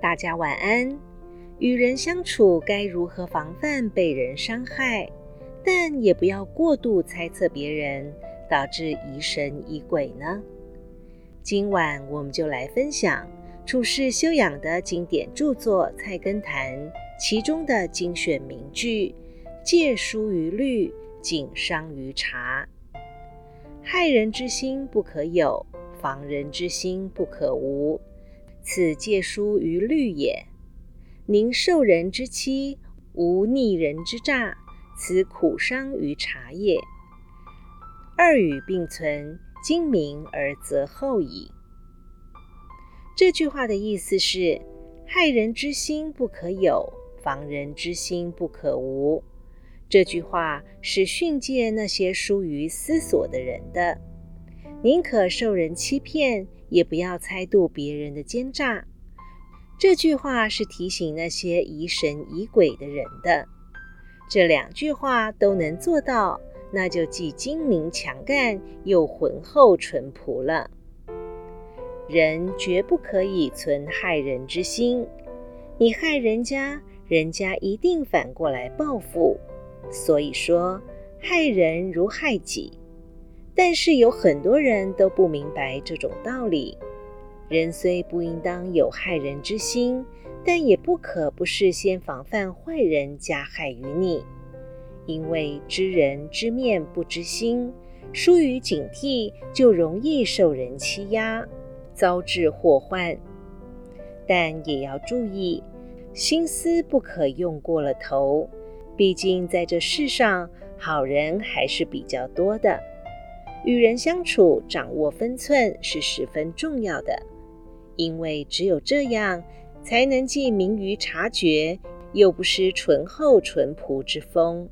大家晚安。与人相处该如何防范被人伤害？但也不要过度猜测别人，导致疑神疑鬼呢？今晚我们就来分享处世修养的经典著作《菜根谭》其中的精选名句：“戒疏于虑，谨商于察。害人之心不可有，防人之心不可无。此戒疏于虑也。”宁受人之欺，无逆人之诈，此苦伤于察也。二语并存，精明而则后矣。这句话的意思是：害人之心不可有，防人之心不可无。这句话是训诫那些疏于思索的人的，宁可受人欺骗，也不要猜度别人的奸诈。这句话是提醒那些疑神疑鬼的人的。这两句话都能做到，那就既精明强干又浑厚淳朴了。人绝不可以存害人之心，你害人家，人家一定反过来报复。所以说，害人如害己。但是有很多人都不明白这种道理。人虽不应当有害人之心，但也不可不事先防范坏人加害于你。因为知人知面不知心，疏于警惕，就容易受人欺压，遭致祸患。但也要注意，心思不可用过了头。毕竟在这世上，好人还是比较多的。与人相处，掌握分寸是十分重要的。因为只有这样，才能既明于察觉，又不失醇厚淳朴之风。